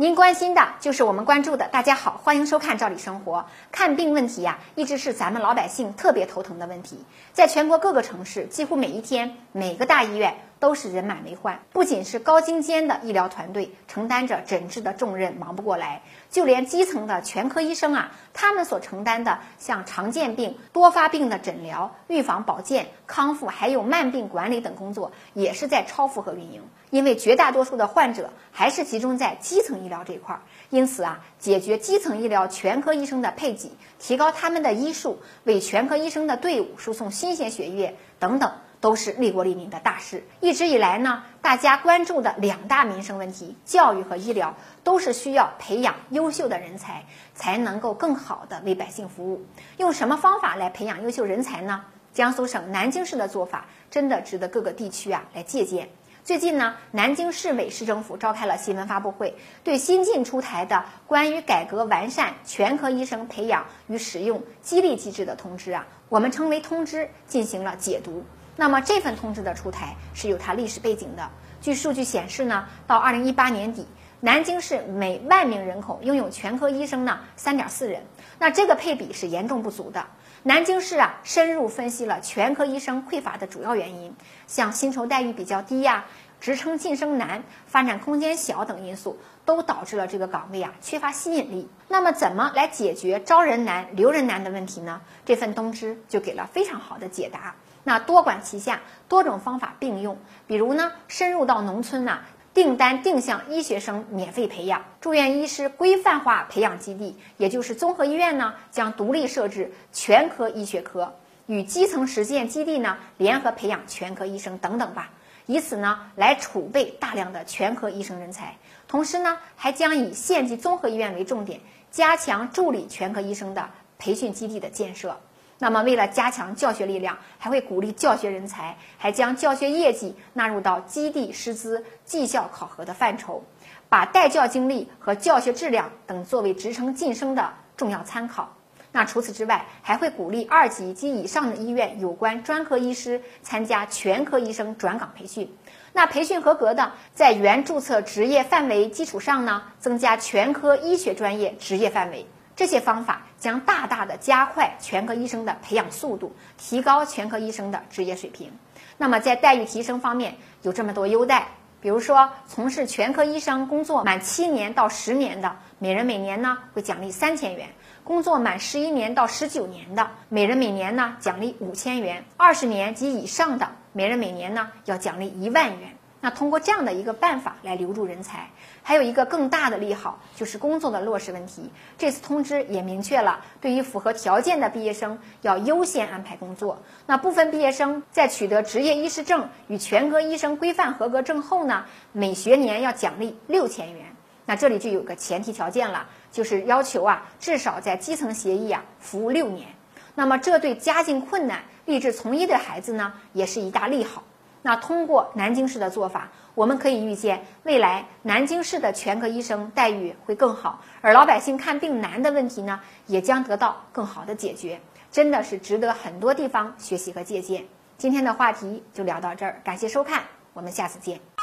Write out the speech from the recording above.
您关心的就是我们关注的。大家好，欢迎收看《赵理生活》。看病问题呀，一直是咱们老百姓特别头疼的问题。在全国各个城市，几乎每一天，每个大医院都是人满为患。不仅是高精尖的医疗团队承担着诊治的重任，忙不过来，就连基层的全科医生啊，他们所承担的像常见病、多发病的诊疗、预防、保健、康复，还有慢病管理等工作，也是在超负荷运营。因为绝大多数的患者还是集中在基层医疗这一块儿，因此啊，解决基层医疗全科医生的配给，提高他们的医术，为全科医生的队伍输送新鲜血液等等，都是利国利民的大事。一直以来呢，大家关注的两大民生问题，教育和医疗，都是需要培养优秀的人才，才能够更好的为百姓服务。用什么方法来培养优秀人才呢？江苏省南京市的做法，真的值得各个地区啊来借鉴。最近呢，南京市委市政府召开了新闻发布会，对新近出台的关于改革完善全科医生培养与使用激励机制的通知啊，我们称为通知，进行了解读。那么这份通知的出台是有它历史背景的。据数据显示呢，到二零一八年底，南京市每万名人口拥有全科医生呢三点四人，那这个配比是严重不足的。南京市啊，深入分析了全科医生匮乏的主要原因，像薪酬待遇比较低呀、职称晋升难、发展空间小等因素，都导致了这个岗位啊缺乏吸引力。那么，怎么来解决招人难、留人难的问题呢？这份通知就给了非常好的解答。那多管齐下，多种方法并用，比如呢，深入到农村呐。订单定向医学生免费培养，住院医师规范化培养基地，也就是综合医院呢，将独立设置全科医学科，与基层实践基地呢联合培养全科医生等等吧，以此呢来储备大量的全科医生人才。同时呢，还将以县级综合医院为重点，加强助理全科医生的培训基地的建设。那么，为了加强教学力量，还会鼓励教学人才，还将教学业绩纳入到基地师资绩效考核的范畴，把带教经历和教学质量等作为职称晋升的重要参考。那除此之外，还会鼓励二级及以上的医院有关专科医师参加全科医生转岗培训。那培训合格的，在原注册职业范围基础上呢，增加全科医学专业职业范围。这些方法将大大的加快全科医生的培养速度，提高全科医生的职业水平。那么在待遇提升方面有这么多优待，比如说从事全科医生工作满七年到十年的，每人每年呢会奖励三千元；工作满十一年到十九年的，每人每年呢奖励五千元；二十年及以上的，每人每年呢要奖励一万元。那通过这样的一个办法来留住人才，还有一个更大的利好，就是工作的落实问题。这次通知也明确了，对于符合条件的毕业生要优先安排工作。那部分毕业生在取得执业医师证与全科医生规范合格证后呢，每学年要奖励六千元。那这里就有个前提条件了，就是要求啊，至少在基层协议啊服务六年。那么这对家境困难、立志从医的孩子呢，也是一大利好。那通过南京市的做法，我们可以预见，未来南京市的全科医生待遇会更好，而老百姓看病难的问题呢，也将得到更好的解决，真的是值得很多地方学习和借鉴。今天的话题就聊到这儿，感谢收看，我们下次见。